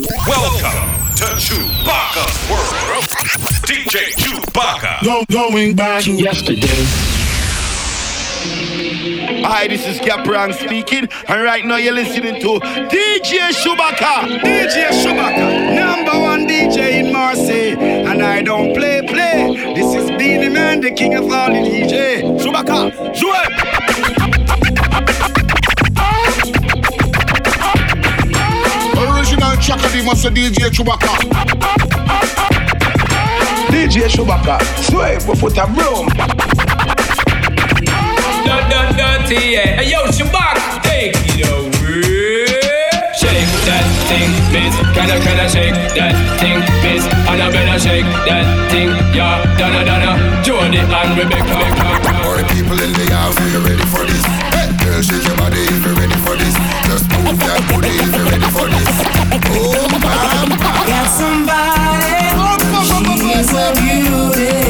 Welcome to Shuba K's World. DJ Shuba K. Go, going back to yesterday. Hi, this is Capran speaking, and right now you're listening to DJ Shuba K. DJ Shuba K, number one DJ in Marseille, and I don't play play. This is Beenie Man, the king of all the DJ. Shuba K, jouez. Original Chakadi must say DJ Shuba K. DJ Shuba K, sway for foot a broom. Dirty, yeah. Hey, yo, Shuba K, take it away. Shake that thing, miss. Can I, can I shake that thing, miss? And I better shake that thing, yeah. Donna, Donna, Jody and Rebecca. All the people in the house, are you ready for this? Girl, shake your body if you're ready for this. Just move that booty if you're ready for this. Oh, bam, bam. Got somebody, she's a beauty,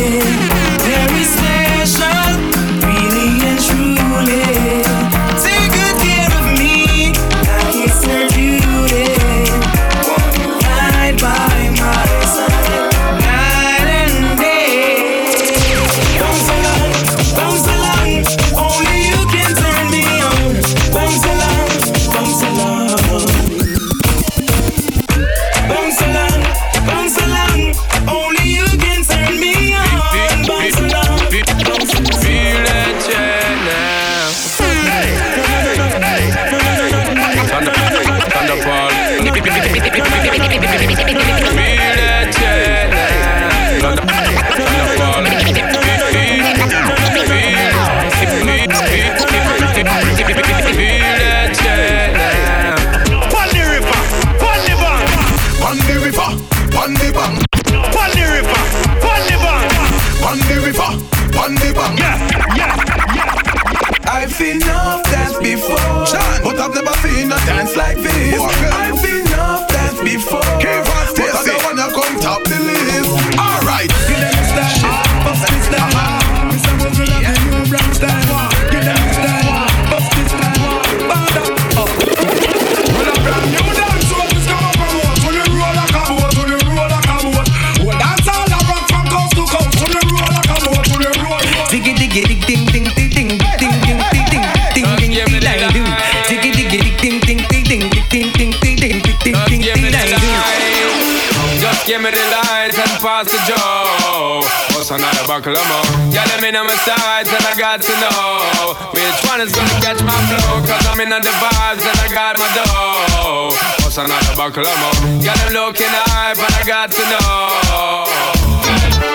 Yeah, let me know my sides and I got to know which one is gonna catch my flow. Cause I'm in the vibes and I got my dough. What's another buckle of more? Yeah, them looking hype and I got to know.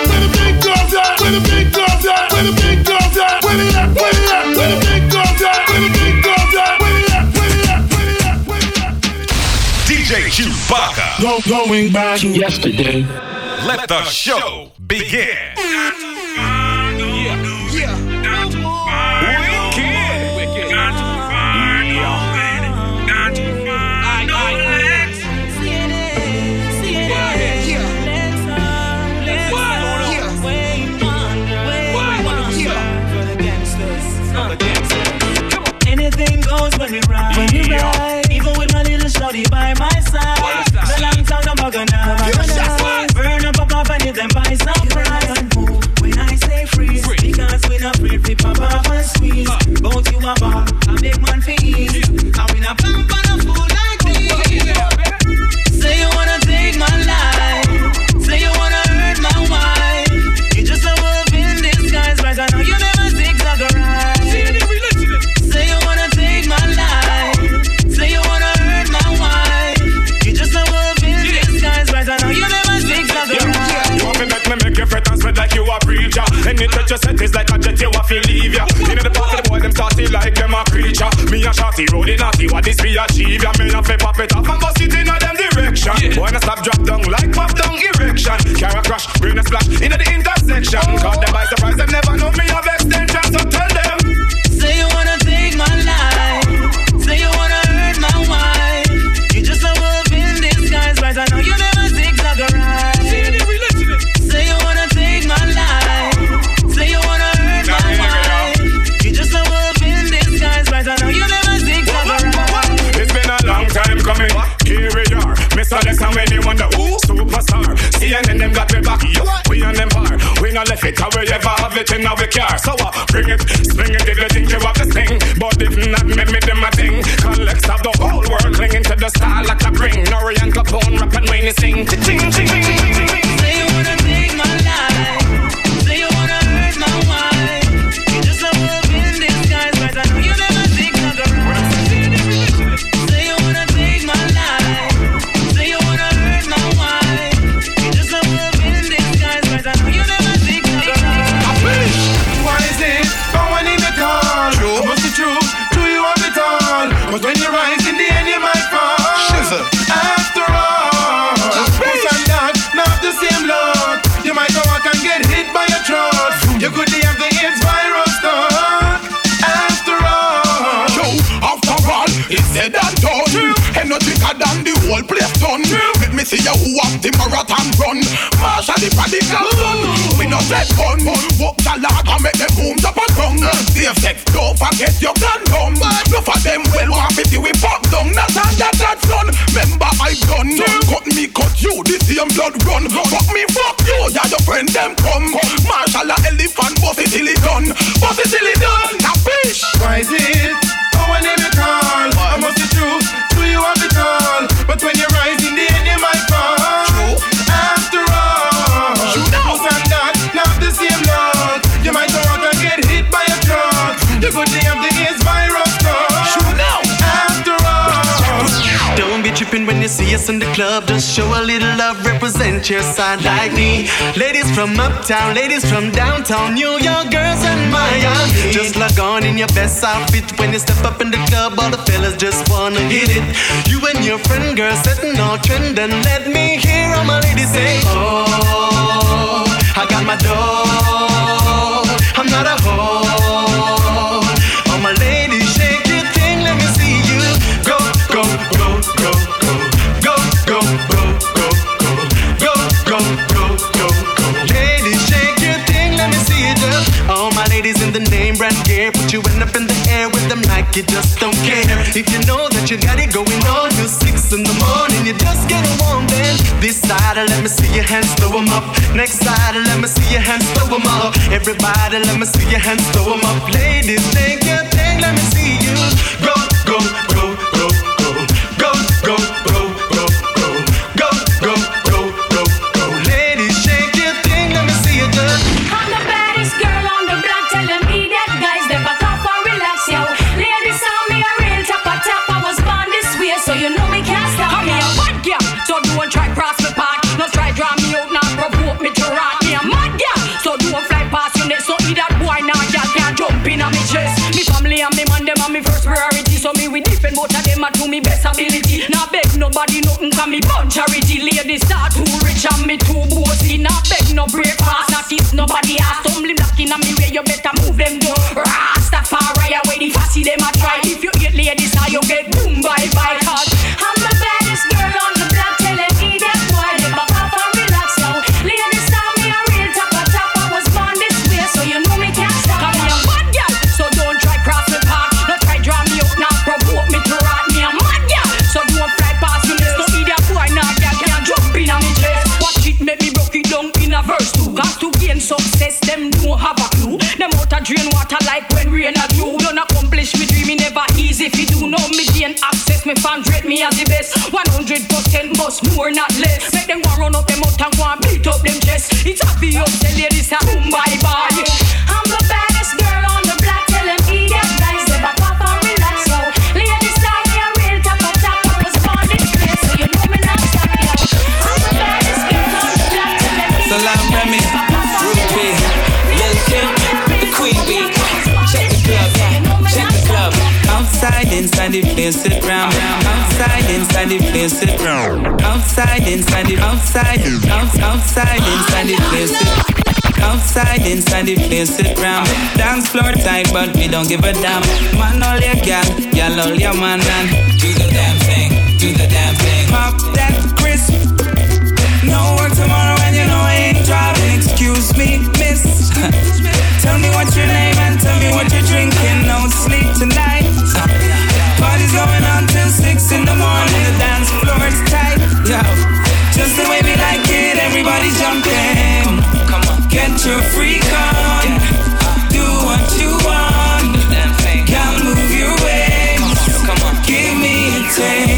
Where the big girls at? Where the big girls at? Where the big girls at? Where they at? Where they at? Where the big girls at? Where the big girls at? Where they at? Where they at? Where they at? Where they at? DJ Shuba K. Go, going back to Yesterday. Let the show begin. Me a shotty rolling naughty what this be achieve. Ya Me a fi pop it off and bust it in a them direction. Wanna stop drop down like pop down erection. Carry crash, bring a splash into the intersection. Oh. Caught them by surprise them never CNN them got me back. We on them bar. We not left it. How we ever have it in our car. So uh, bring it, swing it if you marathon run. Marshall the radical son. We no set gun. Walk the log and make them boom up and down. Safe sex, don't forget your condom. No for them well want see we pop down. Not on that that son. Remember I done. Cut me, cut you. The same blood run. Fuck me, fuck you. Yeah, your friend them come. Marshall a elephant, bust it till it done. Bust it till it done. Now fish. Why is it? Us in the club. Just show a little love, represent your side like me. Ladies from uptown, ladies from downtown, New York girls and Miami. Just log on in your best outfit when you step up in the club. All the fellas just wanna hit it. You and your friend girl setting all trend and let me hear all my ladies say, Oh, I got my dough. I'm not a hoe. You just don't care. If you know that you got it going on till six in the morning, you just get a warm then. This side, let me see your hands throw 'em up. Next side, let me see your hands throw 'em up. Everybody, let me see your hands throw 'em up. Ladies, shake your thing, let me see you go, go, go, them and to me best ability. Now beg nobody nothing can me bun charity. Ladies start too rich and me too bossy. Now beg no breakfast, not kiss nobody ass. Stumbling blocking on me way, you better me as the best. 100% must more, not less. Make them go run up them out and go and beat up them chest. It's obvious, the ladies are boom bye place, round. Outside, inside the outside, out- outside, inside the place, sit. Outside, inside the place, sit round. Dance floor tight, but we don't give a damn. Man, all your gal, gal, all your man, and do the damn thing, do the damn thing. Pop that crisp. No work tomorrow and you know I ain't driving. Excuse me, miss. tell me what's your name and tell me what you're drinking. No sleep tonight. Party's going on till six in the morning. The dance floor's tight, Yeah, Just the way we like it, Everybody's jumping. Come on, get your freak on. Do what you want. Can't move your waist. Give me a taste.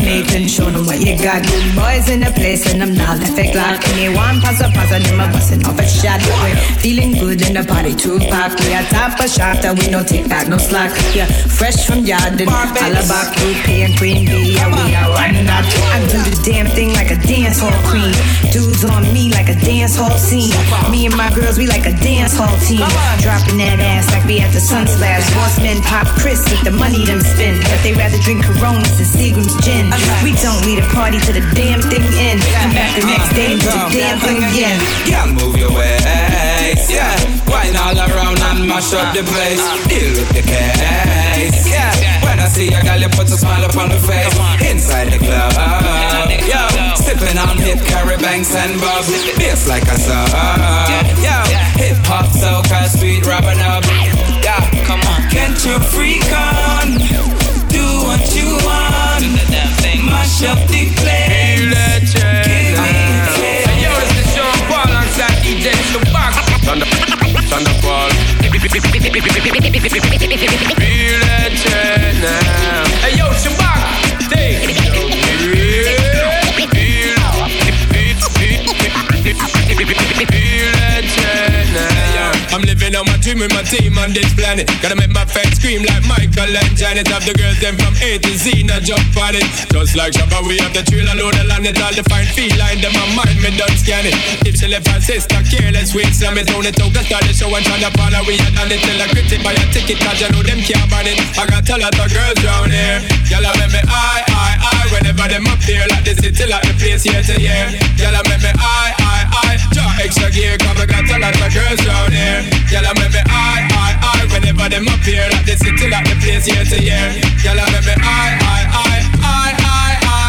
Mate and show them what you got. Boys in the place and I'm not left a clock. Anyone pass a pass and them a busting off a shot. We're feeling good in the party too pack. We are top a shot and we don't take back no slack. Yeah, fresh from yard and all about P and Queen B. Yeah, we are running out. I do the damn thing like a dance hall queen. Dudes on me like a dance hall scene. Me and my girls, we like a dance hall team. Dropping that ass like we at the Sunsplash. Boss men pop Chris with the money them spend. But they rather drink Coronas than Seagram's gin. We don't need a party to the damn thing end. Come back the next uh, day and do the damn thing again. Yeah, move your waist. Yeah, wine all around and mash up the place. Uh. Deal with the case. Yeah, when I see a girl, you put a smile upon the face. Inside the club. Yo, sipping on hip carry banks and bobs. Bass like a sub. Yo, hip hop, soca, sweet rubbing up. Yeah, come on. Can't you freak on? The place. Give me a. Hey, yo, it's the Sean Paul alongside DJ Shuba K. Thunder, Thunderfall. Feel that now. Hey, yo, Shuba K. Living on my dream with my team on this planet. Gotta make my fans scream like Michael and Janet. Have the girls them from A to Z, now jump on it. Just like Shabba, we have the trail alone and land it. All the fine feline, them my mind, me done scan it. If she left her sister, careless, we slam it. Only took a start the show and tryna follow. We had done it till I critic buy a ticket, cause you know them can't ban it. I got a lot of girls down here. Y'all make me I, I, I. Whenever them up here, like the city, like the place year to year. Y'all make me I, I, I. Draw extra gear, cause I got a lot of girls down here. Make me I, I, I. Whenever them here, like the city, like the place year to year. Y'all make me I, I, I, I, I, I.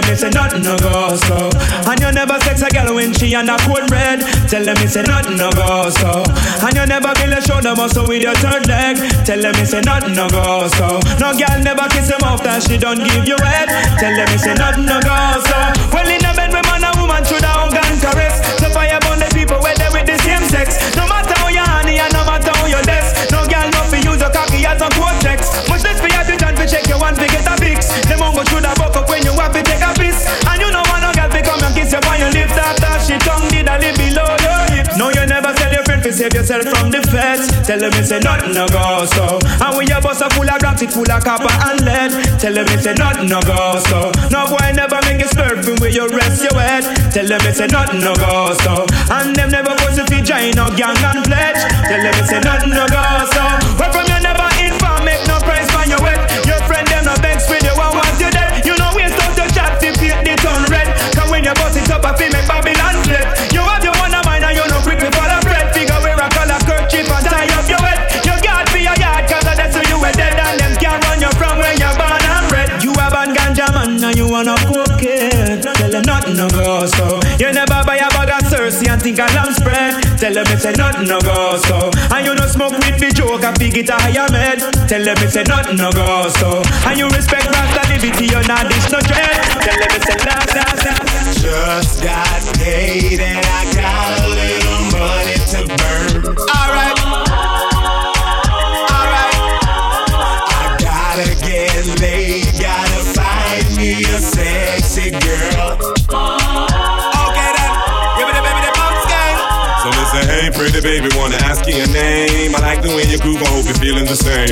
them it's a nothing no go so. And you never sex a girl when she a cold red. Tell them it's a nothing no go so. And you never build a shoulder muscle with your third leg. Tell them it's a nothing no go so. No girl never kiss him off that she don't give you head. Tell them it's a nothing no go so. Well in a bed with man and woman should have gun caress. So fire burn the people where they with the same sex. Yourself from the feds. Tell them it's a nothing no go so. And when your bus a full of rocks, it full of copper and lead. Tell them it's a nothing no go so. No boy never make you slurping where you rest your head. Tell them it's a nothing no go so. And them never was if you join no gang and pledge. Tell them it's a nothing no go so. Where from you never no go so. You never buy a bag of Cersei and think a lamb spread. Tell them it's a nothing no go so. And you no smoke with the joke and big it a higher med. Tell them it's a nothing no go so. And you respect Rasta liberty, you're not this no dread. Tell them it's a last, last, last. Just got paid and I got hey, baby, wanna ask you your name. I like the way you groove, I hope you're feeling the same.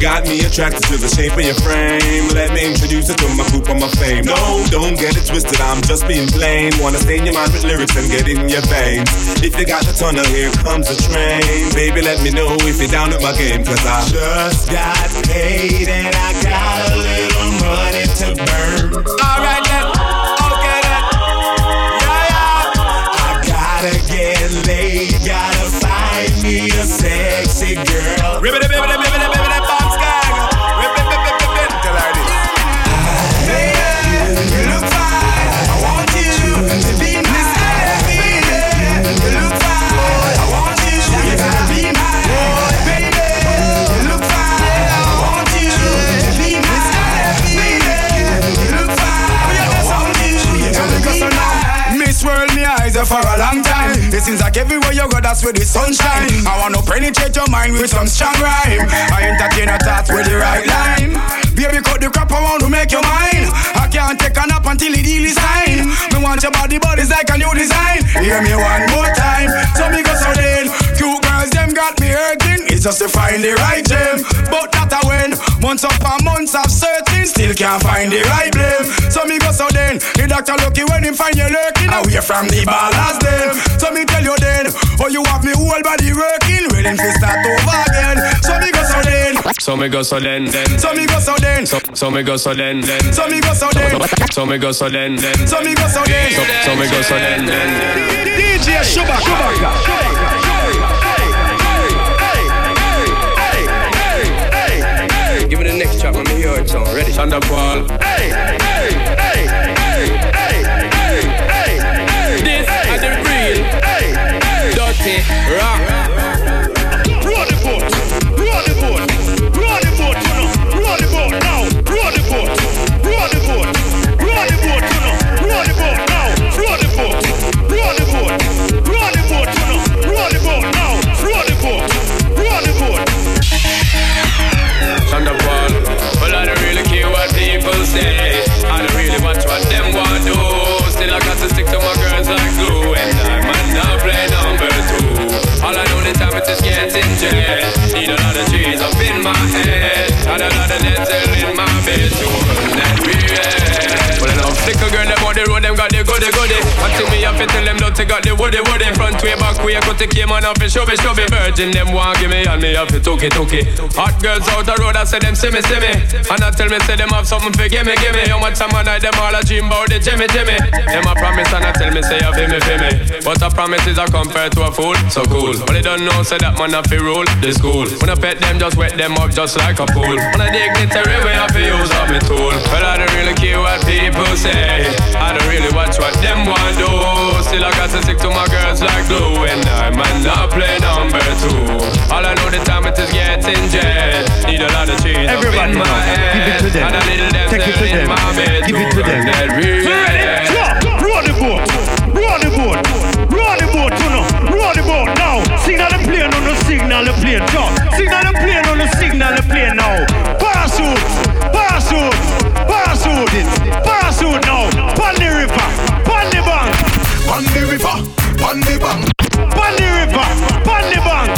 Got me attracted to the shape of your frame. Let me introduce you to my group on my fame. No, don't get it twisted, I'm just being plain. Wanna stain your mind with lyrics and get in your veins. If you got the tunnel, here comes the train. Baby, let me know if you're down with my game, cause I Just got paid and I got a little money to burn. Alright then, okay then. Yeah, yeah. I gotta get laid, me a sexy girl. Ribbit, ribbit, ribbit, seems like everywhere you go, that's where the sunshine. I wanna penetrate your mind with some strong rhyme. I entertain your thoughts with the right line. Baby, cut the crap around to make your mind. I can't take a nap until the deal is signed. Me want your body, but it's like a new design. Hear me one more time. So me go so then. Cute girls, them got me hurting. It's just to find the right gem. But that I win. Months upon months of searching, still can't find the right blame. So me go so then. The doctor lucky when him find you lurking away from the ballast them. So me tell you then. Oh, you have me whole body working. Willing to start over again. So me go so then. So me go so then, then. So me go so then. So, so me go so then, then. So me go so then. So me go so then, then. So me go so then. So, so me go so then, then. DJ Shuba K. Ready? Thunder Paul. This them got the woody woody. Front way, back way, cut the came on up and show me, show me. Virgin, them want give me, and me have to took it, took it. Hot girls out the road, I say them see me, see me. And I tell me, say them have something for give me, give me. How much time I them all a dream about the Jimmy, Jimmy. Them a promise, and I tell me, say you feel me, feel me. But a promise is a compared to a fool, so cool. But they don't know, say that man have to rule the school. When I pet them, just wet them up just like a pool. When I dignitary way, I feel use up me tool. But I don't really care what people say. I don't really watch what them want do. Still I got to stick to my girls like glue. And I might not play number two. All I know the time it is getting jet. Need a lot of cheese Everybody my now, head. give it to them. And a little Take it to them. my bed Give it to run them. that real. Roll the boat, roll the boat, roll the boat, you know, roll the boat now. Signal the plane on the signal the plane, jump. Signal the plane on the signal the plane now. Parachute, parachute, parachute it, parachute now. Pon the river, pon the bank, On the river, on the bank, pon the river, pon the bank.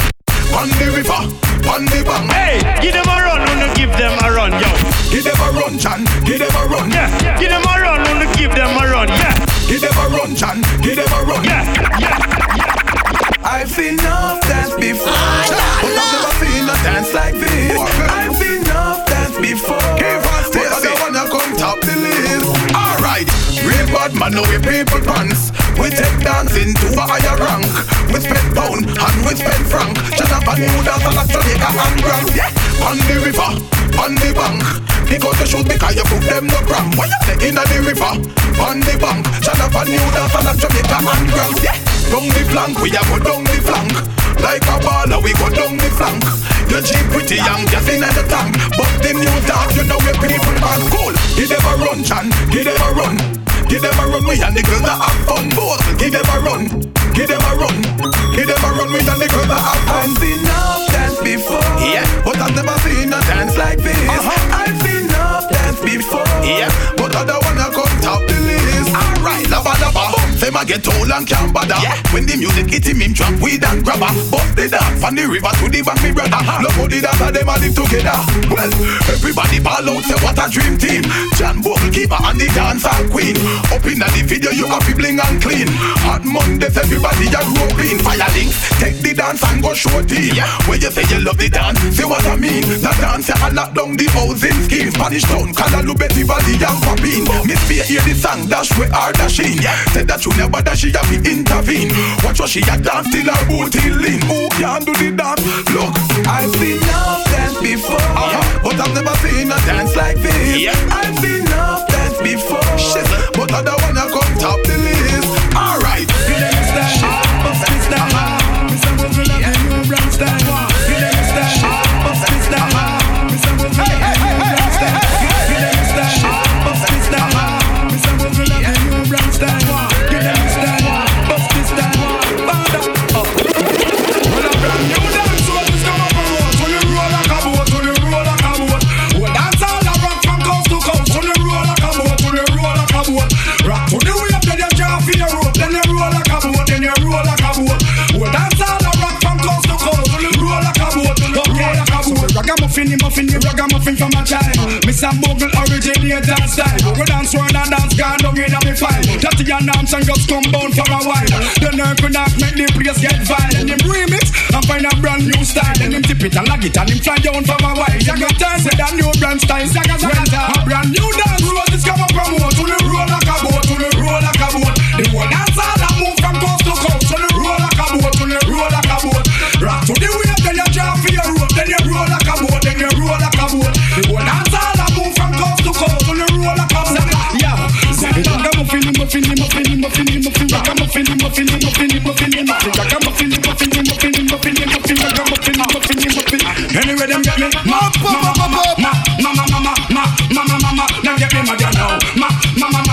on the river, on the bank. Hey, give them a run, wanna give them a run, yo. Give them a run, John. Give them a run. Yeah, give them a run, wanna give them a run, yeah. Give them a run, John. Give them a run. Yeah, yeah. I've seen enough dance before, but I've never seen a dance like this. I've seen enough dance before, but I don't wanna come top the list. Alright, real bad man, know we people pants. We take dancing to a higher rank. We spend pound and we spend franc. Jonathan dance like Jamaica and Grand. Yeah, on the river, on the bank. Because you shoot because you put them no cram. Why you say in the river, on the bank? Jonathan dance like Jamaica and Grand. Yeah. Down the flank, we a go down the flank Like a baller, we go down the flank You Jeep pretty young, just in the tank But the new dog, you know we people are cool them a run, Chan, he never run Give them a run, we and the girls that have fun. Both, give them a run, give them a run. Give them a run, we and the girls that have fun. I've seen enough dance before. Yeah, but I've never seen a dance like this. Uh-huh. I've seen enough dance before. Yeah, but I don't wanna come top the list. Alright, lava lava Say my get old and can't bother. Yeah. When the music hit him, him drop weed and grabber Bust the dance. From the river to the bank, me brother. Look how the dancer, them a live together. Well, everybody ball out, say what a dream team. John Bogle keeper and the dancer queen. Up in the video, you to bling and clean. Hot Mondays, everybody a groping Fire links, take the dance and go show team. Yeah. When you say you love the dance, say what I mean. The dance, I lock down the housing scheme. Spanish town, Calalu, Betty Valley and Papine Miss Fear hear the song, dash we are dashing. Yeah. Say that you never dash, she have to intervene Watch what she a dance till her booty lean Who can do the dance? Look, I've seen enough dance before uh-huh. But I've never seen a dance like this yeah. I've seen enough dance before Shit. But I don't wanna come top the list that style. We dance one and dance gone down in a me file. Tatty and dance and just come down for a while. The nerve for that make the place get. Then him remix and find a brand new style. Then him tip it and lag it and him fly down for a while. You got time with that new brand style. Rent a brand new dance. Roses come and promote. To the roll like a boat. To the roll like a boat. The whole dance I'm feeling, I'm feeling, I'm a feeling, I'm feeling, I'm feeling, I'm a feeling, I'm feeling, I'm feeling, I'm a feeling, I'm feeling. Anyway, them get me, ma, ma, ma, ma, ma, ma, ma, ma, ma, ma, ma, ma, ma, them get me, ma, ya know, ma, ma, ma, ma, ma, ma,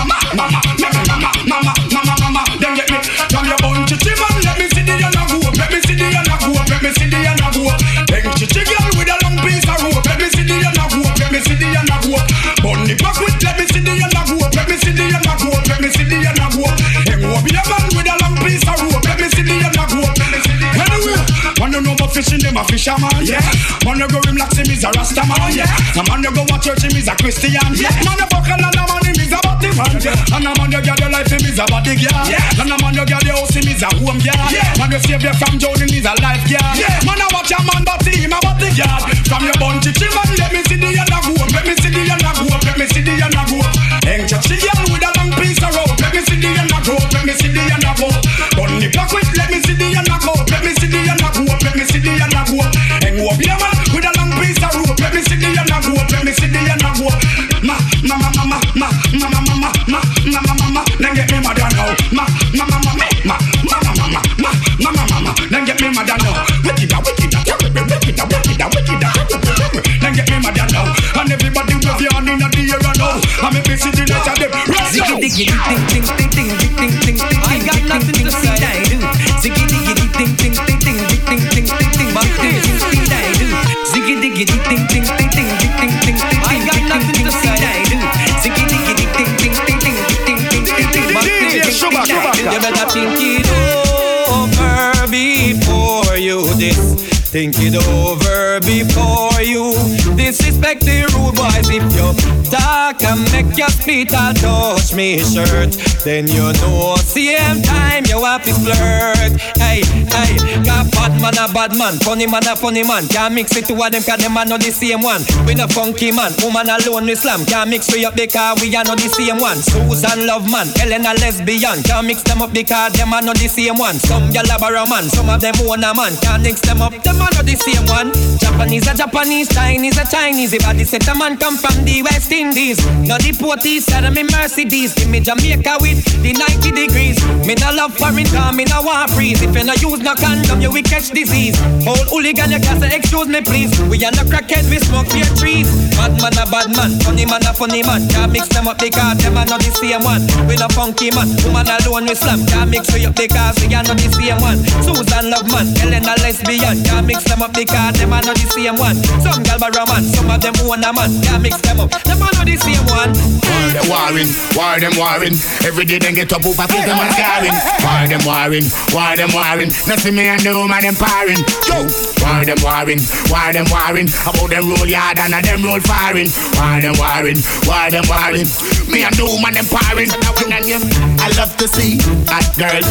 fisherman, yeah. Wanna go him like him is a rasta man, yeah. Now man you go watch church, him is a Christian, yeah. Man you fuck and a man him is a body man, yeah. And a man you get your life, him is a body girl, yeah. And a man you get your house, him is a home girl, yeah. Man you save you from drowning, is a life girl, yeah. Man you watch a man, but him a body girl. From your bun chichi man, let me see the yana go let me see the yana go let me see the yana go. Hang chichi girl with me mad now. Wicked, a wicked, a terrible, wicked, a wicked, a wicked, then get me mad now. And everybody with your hand in the air and now. I'm busy the net of them. Ziggy diggy ding ding ding ding I I Think it over before you disrespect the rude boys. If you talk and make your spit all touch me shirt, then you know same time you have to flirt. Hey, hey, got bad man a bad man, funny man a funny man. Can't mix it two of them cause them are not the same one. We no funky man, woman alone we slam. Can't mix we up because we are not the same one. Susan love man, Ellen a lesbian. Can't mix them up because them are not the same one. Some gyal a barrow man, some of them own a man. Can't mix them up, them are not the same one. Japanese a Japanese, Chinese a Chinese. If I set a man come from the West Indies, not the Porties, side of me Mercedes. Give me Jamaica with the 90 degrees. Me no love foreign car, me no want freeze. If you no use no condom, you will catch disease. Whole hooligan, you can't say excuse me please. We are no crackhead, we smoke fear trees. Bad man a bad man, funny man a funny man. Can't mix them up because them are not the same one. We no funky man, woman alone we slam. Can't mix we up because we are not the same one. Susan love man, Ellen a lesbian. Can't mix them up because them are not the same one. Some gal barrow man, some of them own a man. Can't mix them up, them are not the same one. War them warring, war them warring. Every day them get up over kill them and scarring. War them warring, war them warring. Nothing me and the woman them parring. Yo, war them warring, war them warring. About them roll yard and a them roll firing. War them warring, war them warring. Me and the woman them parring. I love to see hot girls.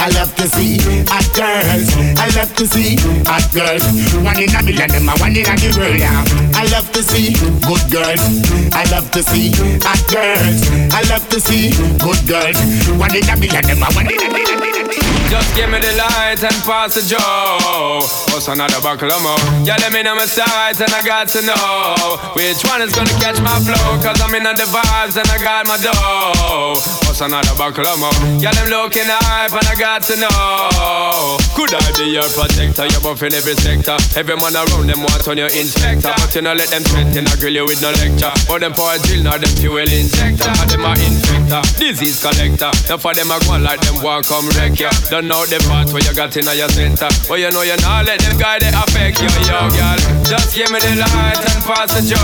I love to see hot girls. I love to see hot girls. One in a million, them a one in a the world. Yeah. I love to see good girls. I love to see hot girls. I love to see good girls. One in a million, them a one in a million. Just give me the light and pass the joe. What's another buckle of more? Yeah, let me know my sides and I got to know which one is gonna catch my flow. Cause I'm in the vibes and I got my dough. What's another buckle of more? Yeah, them looking hype and I got to know. Could I be your protector? You're buff in every sector. Every man around them want on your inspector. But you know, let them threaten, I grill you with no lecture. Or them for a drill, now them fuel injector. Them are infector, disease collector. Now for them, I go like them want come Don't know the part where you got in your center. But you know you not let them guy they affect you, yo, girl. Just give me the light and pass the joe.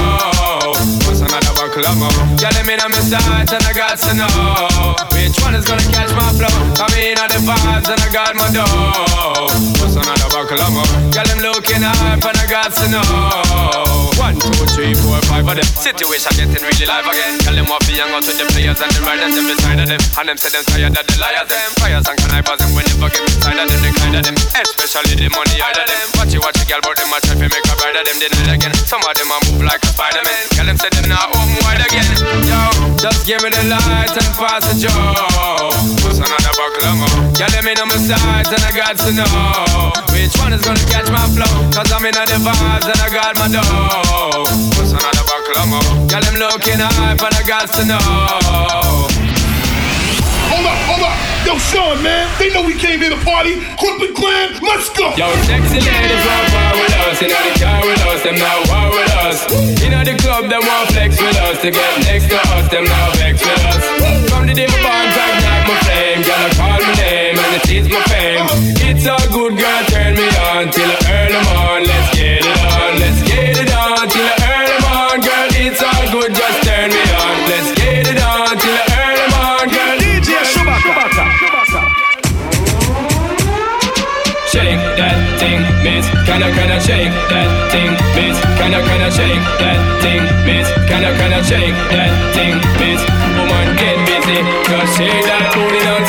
What's another buckle of more? Yeah, let me know my sight and I got to know. Which one is gonna catch my flow? I mean, I the vibes and I got my dough. What's another buckle of more? Girl, I'm looking hype and I got to know. One, two, three, four, five of them. Situation getting really live again. Tell them what be young to the players and the riders them beside of them. And them say them tired of the liars them. Fires and connivers and we never get inside of them. The kind of them, especially the money out of them. Watch you watch the girl, but them a try to make a bride of them. Deny it again. Some of them a move like a Spider-Man. Tell them say them not home wide again. Yo, just give me the light and pass the joe. What's another buckle more? Girl, let me know my sides and I got to know which one is gonna catch my flow. Cause I'm in the vibes and I got my dough. What's another buckle more? Girl, I'm looking hype and I got to know. Hold up, hold up. Yo, Sean, man. They know we came here to party. Crooklyn Clan, let's go. Yo, sexy ladies want war with us. In the car with us, them now war with us. In the club, them want flex with us. To get next to us, them now vex with us. From the day my bonds, I ignite my flame. I call my name and it is my fame. It's all good, girl, turn me on till earn on. Let's get shake that thing, miss. Kinda, kinda shake that thing, miss. Woman, get busy. Just shake that booty non-stop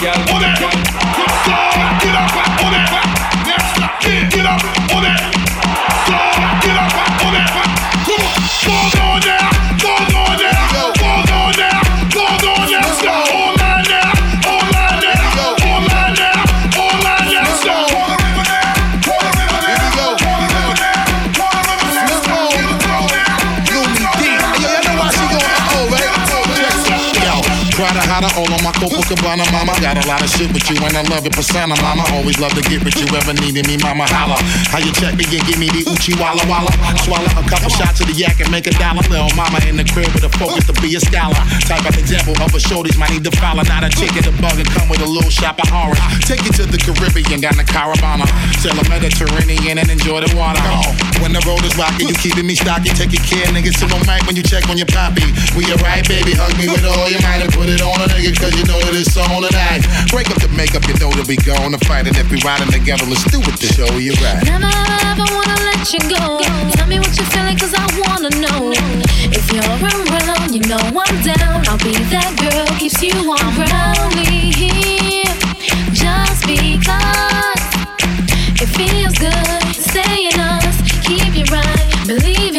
girl. Mama. Got a lot of shit with you, and I love your persona, mama. Always love to get with you, ever needed me, mama. Holla. How you check me and give me the Uchi Walla Walla? Swallow a couple shots of the yak and make a dollar. Little mama in the crib with a focus to be a scholar. Type of example of a shorties might need to follow. Not a chicken, a bug, and come with a little shop of orange. Take you to the Caribbean, got the Caravana. Sail a Mediterranean and enjoy the water. When the road is rocky, you keeping me stocky. Taking care, niggas. So no mic when you check on your poppy. We alright, baby. Hug me with all your might and put it on a nigga, cause you know that it's on tonight. Break up the makeup, you know that we to fight. And if we riding together, let's do it to show you right. Never ever wanna let you go. Tell me what you're feeling, cause I wanna know. If you're around, oh, you know I'm down. I'll be that girl, keeps you on around me here. Just because it feels good stay us. Keep you right, believe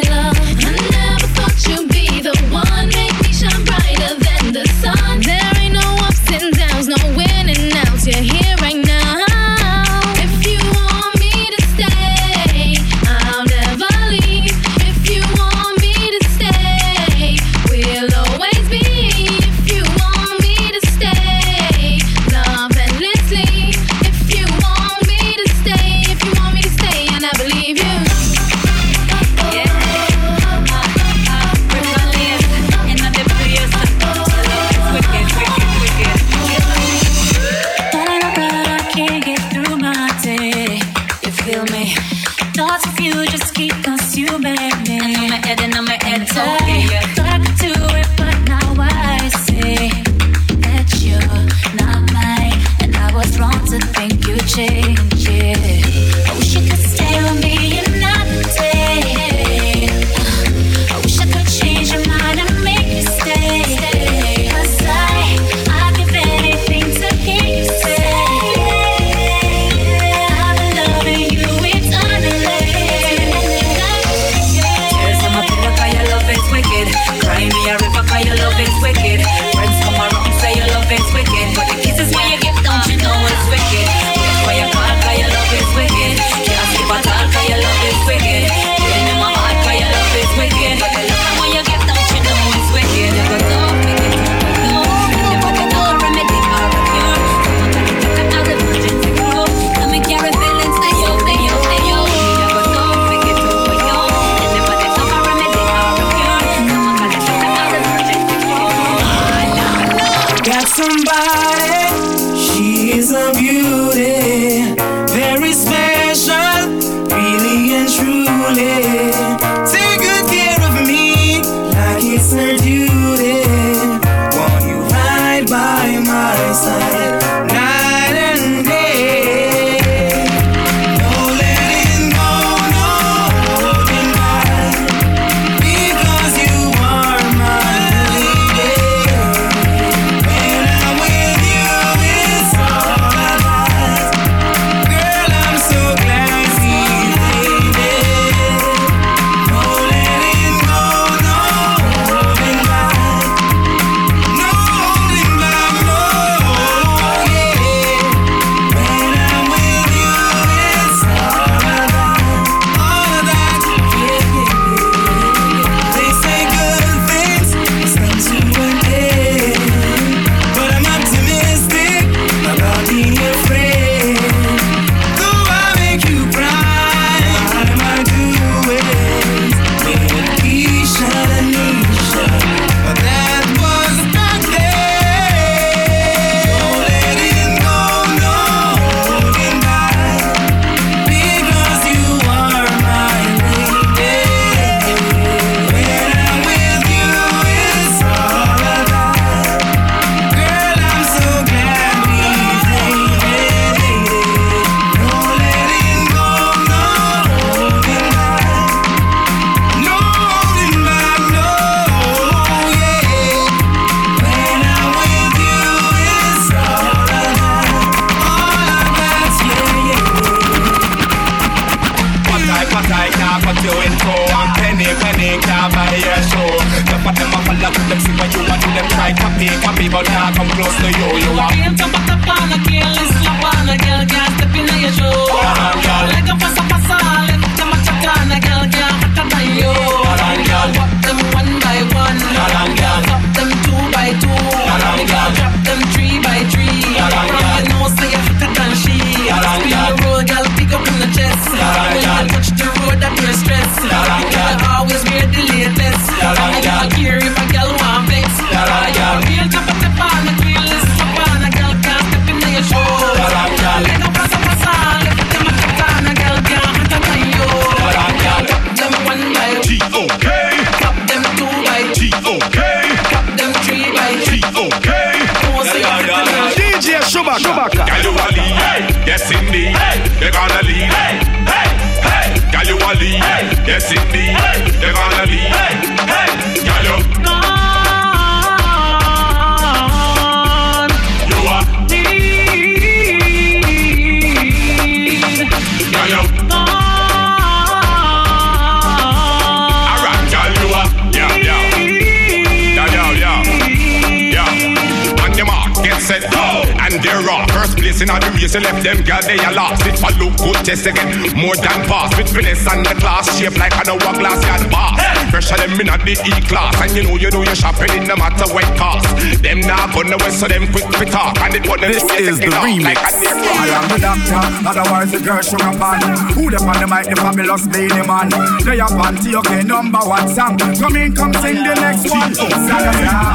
so them quick to talk, and it wanna This is the remix. Like a near I am the doctor, otherwise the girl sugar pan. Who the on the mic, the fabulous lady man. They are panty, okay, number one song. Come in, come sing the next one. Saga,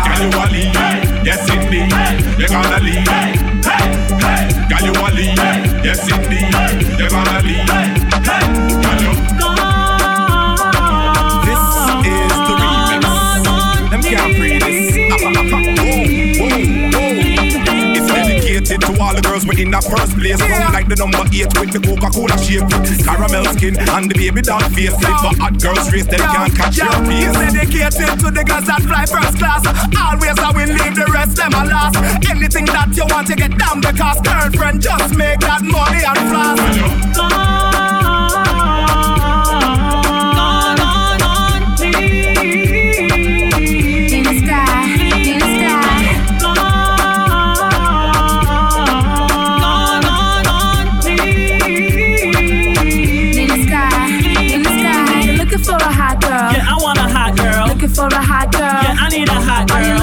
Girl, you a lead, yes indeed. They gonna lead. Girl, you a lead, yes indeed. They gonna lead. Girl, you. Dedicated to all the girls we in that first place. Come like the number eight with the Coca-Cola shape, caramel skin and the baby doll face. Live for hot girls race, them can't catch your It's pace. dedicated to the girls that fly first class. Always I will leave the rest them a last. Anything that you want to get down because girlfriend just make that money and flash.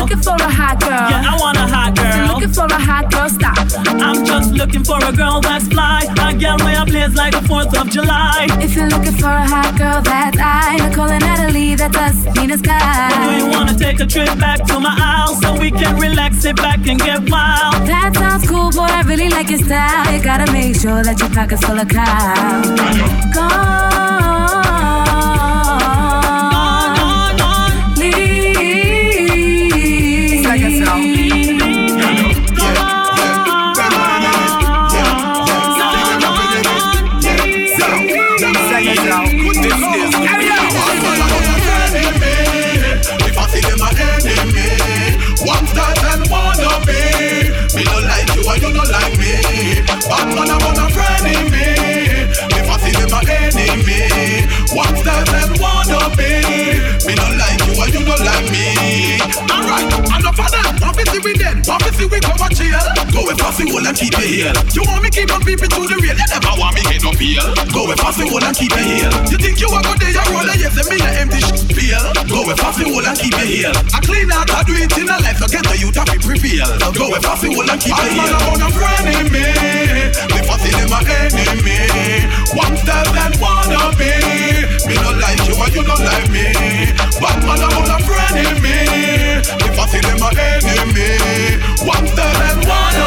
Looking for a hot girl? Yeah, I want a hot If you're looking for a hot girl, stop. I'm just looking for a girl that's fly. A girl where I blaze like the 4th of July. If you're looking for a hot girl, that's I. Nicole Natalie, that's us in the Do you sky. wanna take a trip back to my house so we can relax, sit back and get wild? That sounds cool, boy. I really like your style. You gotta make sure that your pocket's full of cow. Gone. Prophecy we dead, prophecy we go a jail. Go with fussy hole and keep it here. You want me keep on peeping through the rail? You never want me get no peel. Go with fussy hole and keep it here. You think you a go there? You roll a yes and me a empty sh- feel. Go with fussy hole and keep it here. I clean out, I do it in a life. So get the youth up happy prevail. Go with fussy hole and keep it here. I'm on a friend me. Me fussy them a enemy. One step and wanna be. Me no like you and you no like me. Bad man I'm on a friend me. Me fussy them a enemy. One step and wanna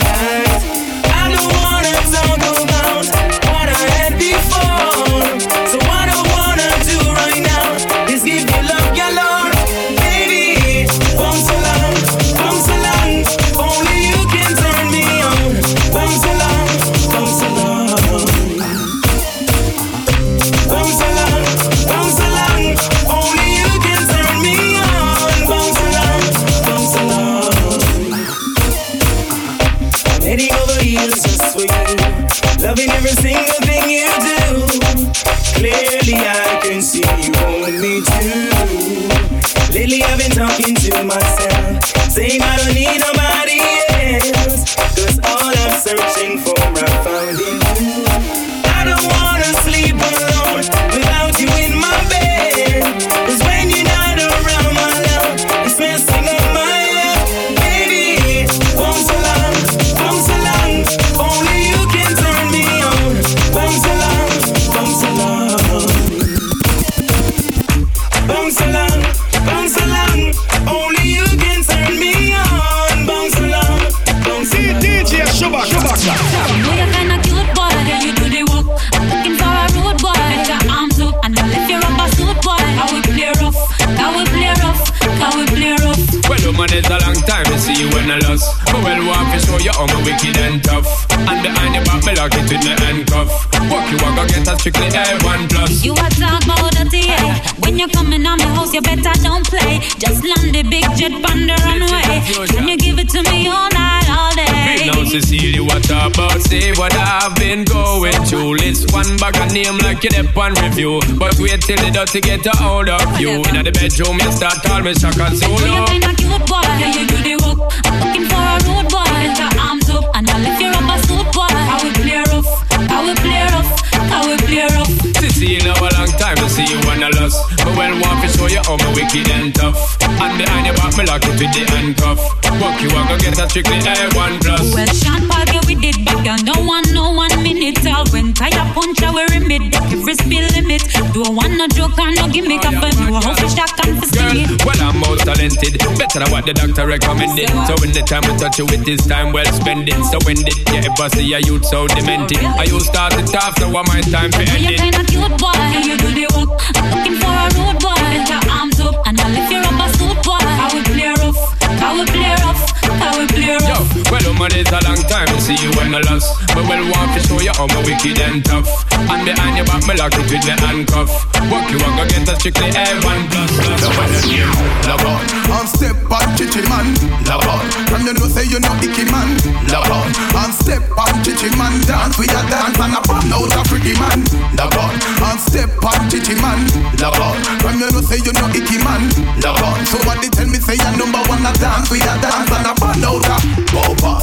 you my wicked and tough. And behind your back, me lock it with me handcuff. Walk you, I go get a strictly A1 plus. You a talk about dirty, yeah. When you're coming on my house, you better don't play. Just land the big jet on the runway. Can you give it to me all night, all day? Now, Cecilia, what about? Say what I've been going through. List one bag of name like you dep on review. But wait till the dirty get a hold of you. In the bedroom, you start call me Shaka Zulu. You kinda cute boy, yeah, you do the work. I'm looking for time to see you wanna lust. But well, want to show you how my wicked and tough. And behind your back, me lock it with the handcuff. Walk you, I go get a strictly A1 plus. Well, Sean Paul, yeah, we did big and don't want no one minute. All when tire punch, I wear a mid. Every speed limit. Don't want no joke and no gimmick. Up and know how to shock and to Girl, well, I'm most talented. Better than what the doctor recommended. So when the time we touch you with this time well spend it. So when did you ever see a youth so demented? I you start it off, so what my time for You ending? kinda cute boy, you do the work. Looking for a road boy. Get your arms up and I'll lift your rubber suit boy. I will play rough, I will play rough, I will play Yo, well, woman, it's a long time to see you when I lost. But well, want to show you how my wicked and tough. And behind your back, me lock it with the handcuff. Walk you, I go get a strictly A1 plus. Love on, on step on chichi man. Love on, from you know say you know icky man. Love on, on step on chichi man. Dance we a dance and a burn out a freaky man. Love on, on step on chichi man. Love on, from you know say you know icky man. Love on, so what they tell me say you number one a dance we a dance and a burn out a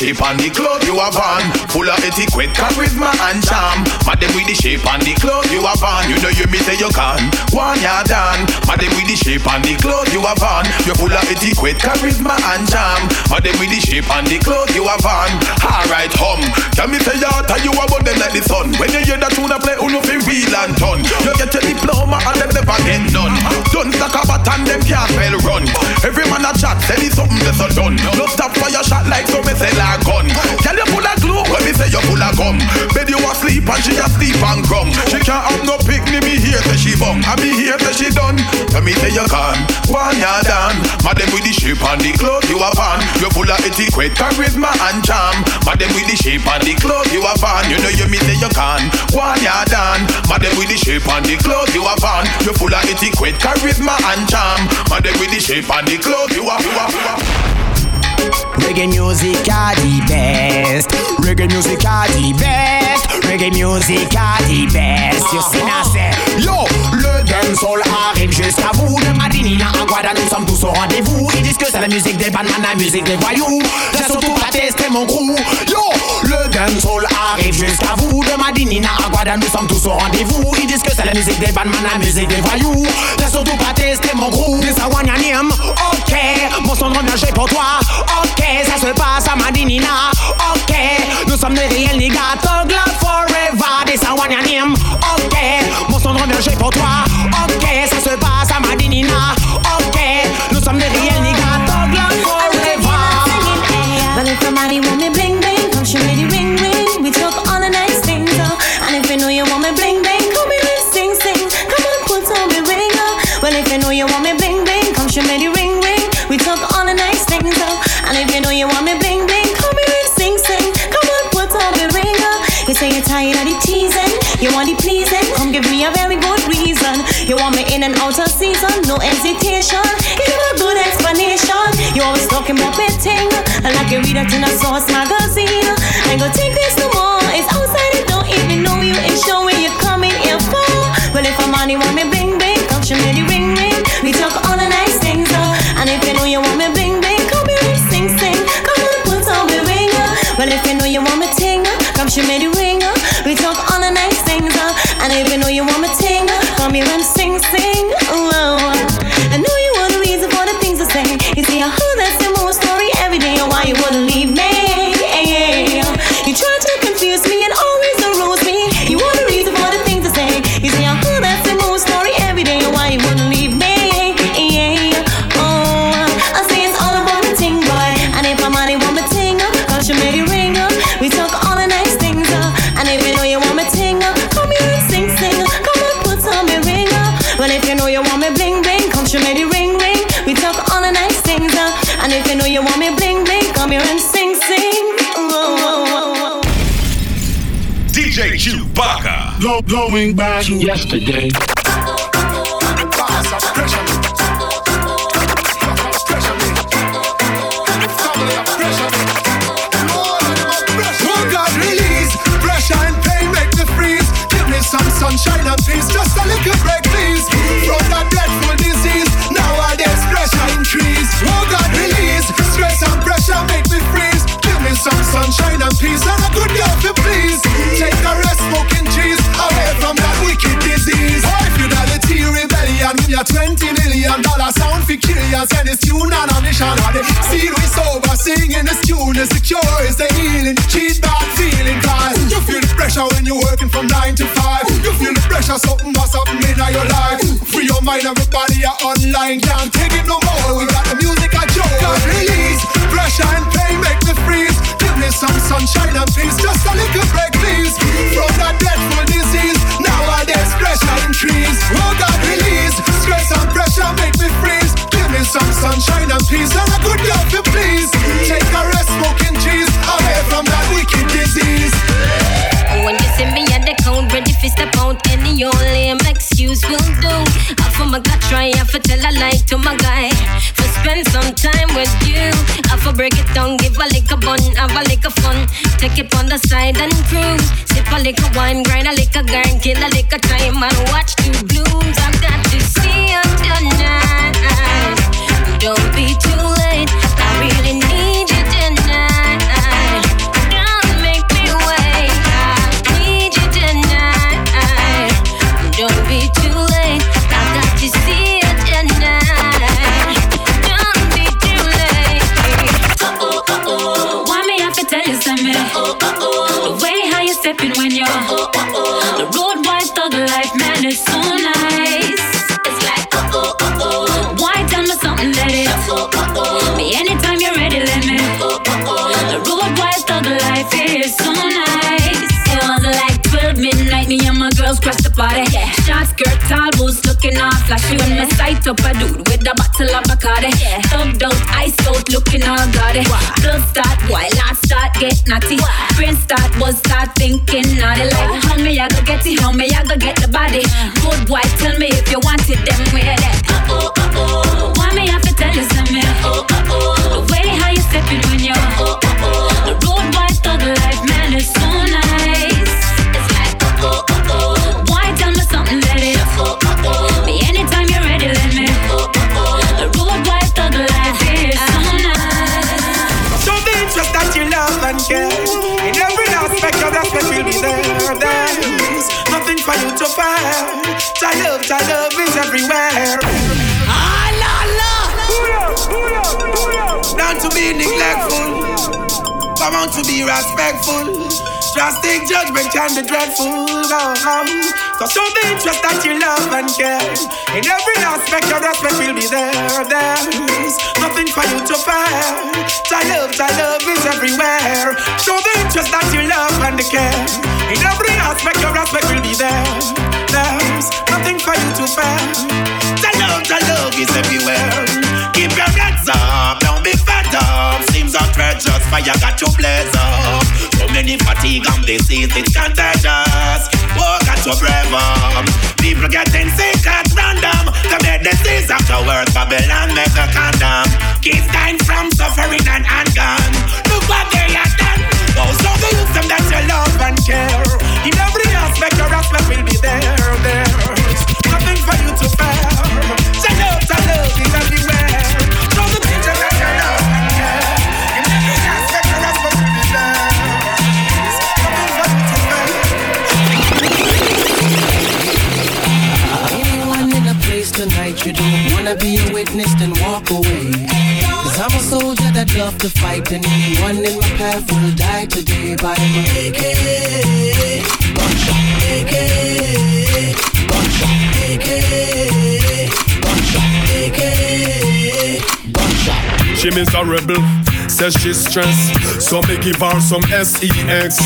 shape and the clothes you have on. Full of etiquette, charisma and charm. Mad them with the shape and the clothes you have on. You know you me say you can. One you done. Mad them with the shape and the clothes you have on. You full of etiquette, charisma and charm. Mad them with the shape and the clothes you have on. Alright, hum. Can me say you that you about them like the sun. When you hear that tune play, who know fi wheel and turn. You get your diploma and them never get none. Don't stack a bat them can't well run. Every man a chat, tell you something that's so done. No stop for your shot like so me say like gun. Tell you when me say you full of gum. Bed you asleep and she asleep and grum. She can't have no picnic, me here say she bum. I me here say she done. Tell me say you can. One you done. Madam with the shape and the clothes you have on. You full of etiquette, charisma and charm. Madam with the shape and the clothes you have on. You know you me say you can. One you done. Madam with the shape and the clothes you have on. You full of etiquette, charisma and charm. Madam with the shape and the clothes you have. You have, you have. Reggae music are the best. Reggae music are the best. Reggae music are the best. You yo, le dancehall arrive jusqu'à vous. De Madinina à nous sommes tous au rendez-vous. Ils disent que c'est la musique des bandes, la musique des voyous. J'ai surtout pas testé mon crew. Yo, dancehall arrive jusqu'à vous. De Madinina à Guada, nous sommes tous au rendez-vous. Ils disent que c'est la musique des bandes, la musique des voyous. J'ai surtout pas testé mon one ya name, ok. Mon de revient pour toi, ok. Ça se passe à Madinina, ok. Nous sommes des réels niggas, Love Forever. Ya name, ok. Mon de revient pour toi, ok. Ça se passe à Madinina, ok. Nous sommes des réels niggas, Forever. Hesitation. Give me a good explanation. You always talking about betting, like you read it in a source magazine. I go take this no more. Going back to Yesterday. Or the seed we sober, singing this tune is the cure, is the healing. Cheat bad feeling, cause you feel the pressure when you're working from nine to five. You feel the pressure, something must something in your life. Free your mind, everybody are online, can't take it no more. We got the music I joke. God release pressure and pain make me freeze. Give me some sunshine and peace, just a little break, please. From that dreadful disease, nowadays pressure increase. Oh God, release stress and pressure make me freeze. Me some sunshine and peace and a good love to please. Take a rest, smoking cheese away from that wicked disease. When you see me at the count, ready for step out, any only excuse will do. I for my gut try, I for tell a lie to my guy. For spend some time with you. I for break it down, give a lick a bun, have a lick of fun. Take it on the side and cruise. Sip a lick of wine, grind a lick of grind, kill a lick of time and watch the blooms. I got to see you tonight. Stepping when you're Oh oh oh. the road the party. Short skirt, tall boots, looking all flashy. When me sight up a dude with a bottle of Bacardi. Thugged out, ice out, looking all gaudy. Blood start, boy, last start, get naughty. Brain start, was start thinking naughty. Like, how me I go get it, how me I go get the body. Good boy, tell me if you want it, then where that. Uh oh, uh oh. Why me have to tell you something? Oh, uh oh. The way how you stepping when you're uh oh. Thy love, is everywhere. Ah, la, la. Not to be neglectful. Come on to be respectful. Drastic judgment can be dreadful oh. So show the interest that you love and care. In every aspect your respect will be there There's nothing for you to fear. Thy love, thy love is everywhere. Show the interest that you love and care. In every aspect your respect will be there There's nothing for you to fear. The love, the love is everywhere. Keep your heads up, don't be fed up. Seems unfair, just fire got you blaze up. So many fatigue and disease, it's contagious. Walk at your brave. People getting sick at random. Commit disease afterwards, Babylon make a condom. Kids dying from suffering and anger. Look what they have done. Those of the wisdom that you love and care. In every aspect, your aspect will be to fight, anyone in my path will die today by my AK. Gunshot, AK. Gunshot, AK. Gunshot, AK. Gunshot. She miserable, says she's stressed. So me give her some sex.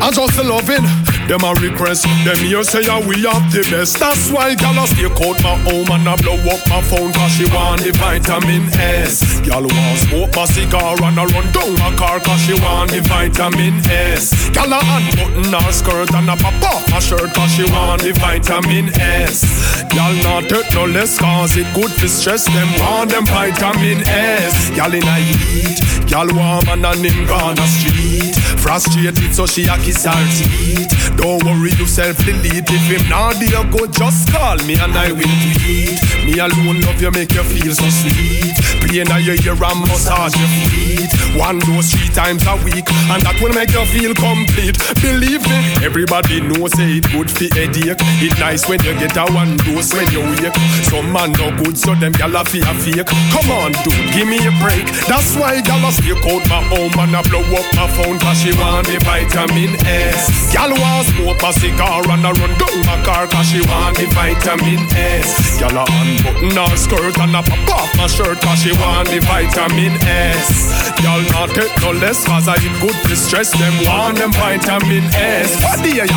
I just loving them a request. Them here say yeah, we have the best. That's why gal a stay out my home and I blow up my phone cause she want the vitamin S. Gal want smoke my cigar and I run down my car cause she want the vitamin S. Gal a unbutton her skirt and a pop off her shirt cause she want the vitamin S. Gal not take no less cause it good for stress them want them vitamin S. Gal in a heat, gal want man and gone a street. Frustrated so she a kiss her teeth. Don't worry yourself, delete if him not there go just call me and I will tweet. Me alone love you make you feel so sweet. Play now your ear and massage your feet. One dose three times a week and that will make you feel complete. Believe me, everybody knows say it good for headache. It nice when you get a one dose when you wake. Some man no good so them gyal a fear fake. Come on dude, give me a break. That's why gyal a stick out my home and I blow up my phone cause she want the vitamin S. Gyal want smoke my cigar and I run down my car cause she want the vitamin S. Gyal a unbutton her skirt and I pop off my shirt cause she want the vitamin S. Gyal not take no less cause I eat good to stress them want them vitamin S. What do you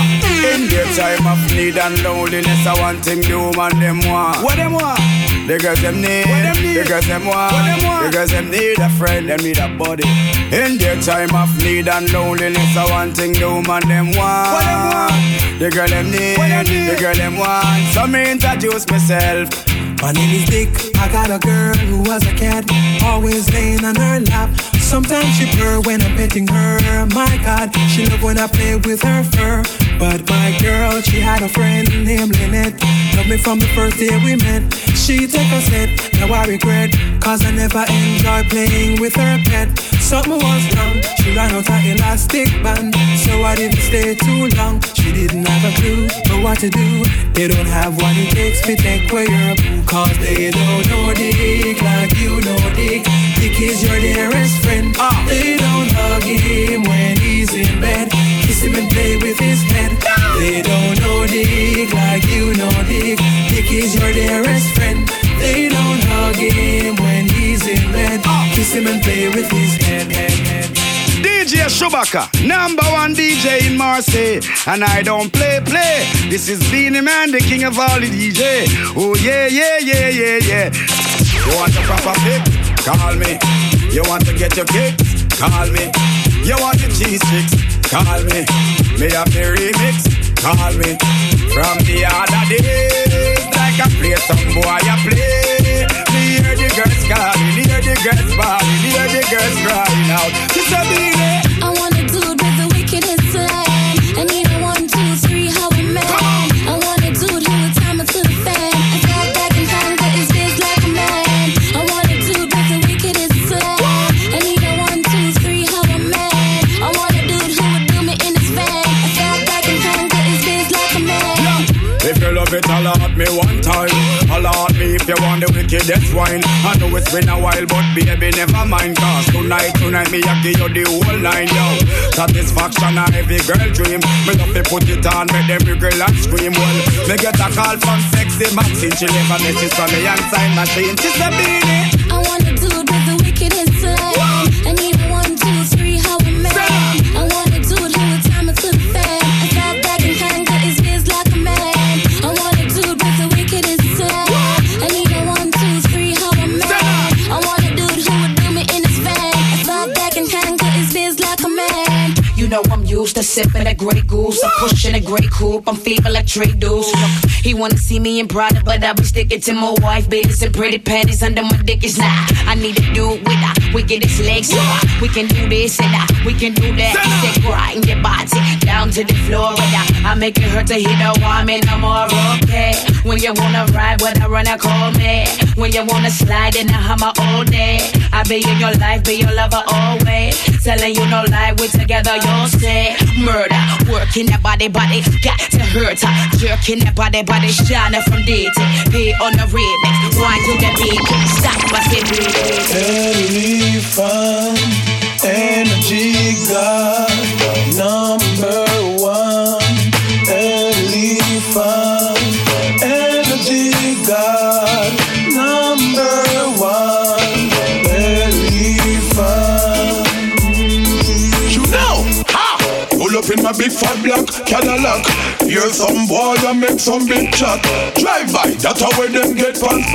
In their time of need and loneliness, I want thing the woman them want. What them want? The girls them need. What them need? The girls them want. What them want? The girls them need a friend, them need a buddy. In their time of need and loneliness, I want thing the woman them want. What them want? The girl them need. What them need? The girl them want. So me introduce myself. My name is Dick. I got a girl who was a cat, always laying on her lap. Sometimes she purr when I'm petting her. My God, she love when I play with her fur. But my girl, she had a friend named Lynette. Love me from the first day we met. She took a step, now I regret. Cause I never enjoy playing with her pet. Something was wrong. She ran out her elastic band. So I didn't stay too long. She didn't have a clue but what to do. They don't have what it takes to take away your boo. Cause they don't know Dick like you know Dick. Dick is your dearest friend. Ah. They don't hug him when he's in bed. Him and play with his head. They don't know Dick like you know Dick. Dick is your dearest friend. They don't hug him when he's in bed. Kiss him and play with his head. DJ Shuba K, number one DJ in Marseille, and I don't play play. This is Beenie Man, the king of all the DJ. Oh yeah, yeah, yeah, yeah, yeah. You want a proper pick? Call me. You want to get your kicks? Call me. You want the cheese sticks? Call me. Me have the remix? Call me. From the other days, like I play some boy, I play. Me hear the girls calling, hear the girls bawling, hear the girls crying out. Sister Beenie. I want a dude with the wickedest slang. I need time. At me if you want the wickedest wine. I know it's been a while, but baby, never mind. Cause tonight, tonight, me, I give you the whole line, yo. Satisfaction a every girl dream. Me love to put it on, make them wiggle and scream. Well, me get a call from sexy Maxine. She never misses from the young sign machine. She's a beanie. I wanna do the wickedest slang. Used to sipping a Grey Goose. I'm pushing a Grey Coupe. I'm feeling like Trey Deuce. He wanna see me in Prada, but I be sticking to my wife, babies and pretty panties under my dick is nah. I need a dude with a wickedest legs. So uh, we can do this and uh, we can do that. He said, grind your body down to the floor. Uh, I make it hurt to hit a woman. I'm more okay. When you wanna ride, when I run, I call me. When you wanna slide in, I hammer all day. I be in your life, be your lover always. telling you no lie, we together, you'll stay. Murder, working that body, body, got to hurt her. Jerking that body, body, shining from dating. Pay on the remix, wine to the beat, stop my baby. Elephant, energy god, number fat black Cadillac. Hear some boy and make some big chat. Drive by, that's how where them get pants.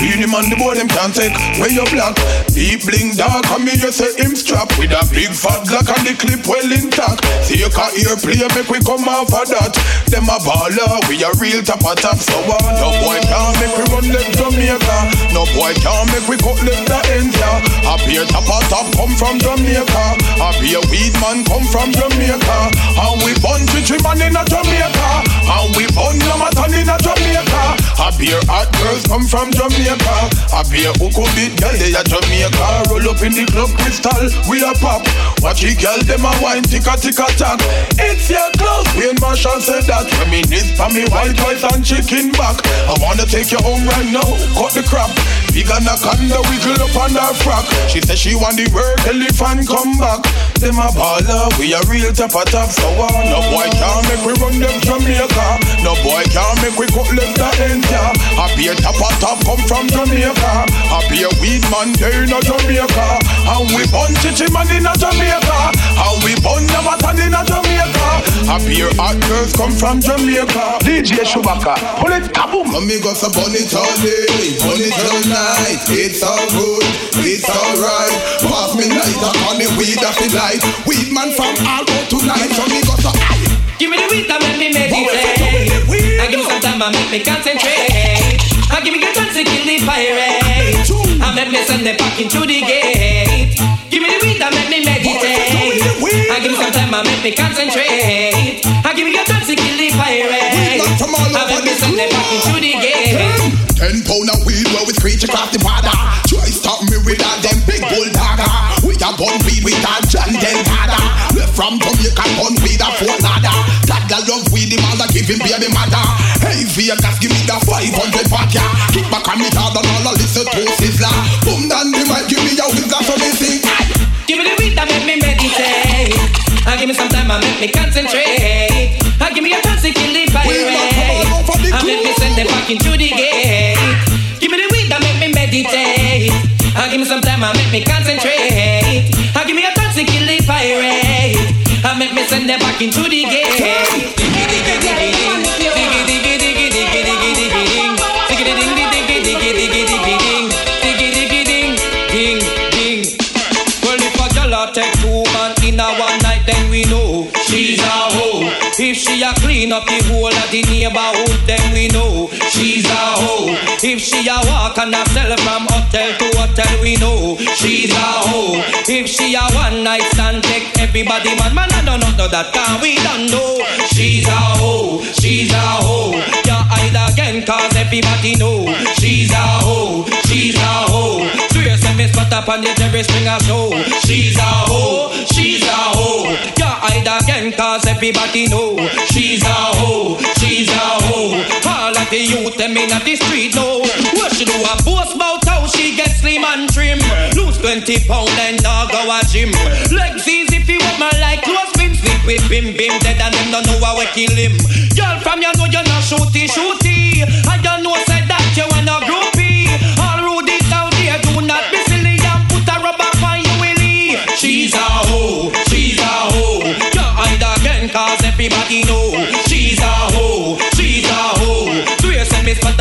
Beat him on the boy them can't take where you black. Deep bling dark, and me you say him strap with a big fat black and the clip well intact. See you can hear play, make we come off of that. Them a baller, we a real top of top. So what? No boy can't make we run left Jamaica. Uh. No boy can't make we cut left the ends ya. A beer top of top come from Jamaica. A beer weed man come from Jamaica. And we bun chichi man in a Jamaica. And we bun Lamatan in a Jamaica. A beer hot girls come from Jamaica. A beer uko bit girl they a Jamaica. Roll up in the club crystal, we a pop. Watch the girl them a wine ticka ticka tack. It's your clothes. Wayne Marshall said that. Reminisce for me white rice and chicken back. I wanna take you home right now. Cut the crap. Big and a conda wiggle up on her frock. She said she want the word elephant come back. Them a baller, we a real top of top. So uh, no boy can't make we run them Jamaica. No boy can't make we cut left the end yeah. A top of top come from Jamaica. A weed man there in a Jamaica. And we bun chichi man in a Jamaica. And we bun Yamatan in a Jamaica. A beer hot girls come from Jamaica. DJ Shuba K, pull it kaboom. Amigos a bun it all day, bun it all night. It's all good, it's alright. Pass me night on the weed of the light. Weed man from all out tonight. So me got a Give me the weed that make me meditate. I give me some time, I make me concentrate. I give me the chance to kill the pirate. I make me send them back into the gate. Give me the weed that make me meditate. I give me some time, I make me concentrate. I give me the chance to kill the pirate. I make me send them back into the gate. Ten pound of weed where we screech across the border. Try stop me with that them big bull dagger. We a bun weed with that John Delgada. Left from Jamaica bun weed a four ladder. That girl love weed, the mother give him baby mother. Hey Vegas, give me the 500 back ya. Kick back on me hard and all listen to Sizzla. Boom down give me some time, I make me concentrate. I give me a chance to kill the pirate. I make me send them back into the gate. Give me the weed that make me meditate. I give me some time, I make me concentrate. I give me a chance to kill the pirate. I make me send them back into the gate. Up the whole of the neighborhood, then we know she's a hoe. If she a walk and a sell from hotel to hotel, we know she's a hoe. If she a one night stand, take everybody man, man, I don't know that can we don't know. She's a hoe, she's a hoe. You hide again, cause everybody know she's a hoe, she's a hoe. Say me spot up on the Jerry Springer show. She's a hoe, hide again, cause everybody know she's a hoe, she's a hoe. All of the youth them in the street know what she do a boast about how she get slim and trim. Lose 20 pound and now go a gym. Legs easy if you want my like close fit. Sleep with bim bim dead and them don't know how we kill him. Girl from you know you're not shooty shooty. And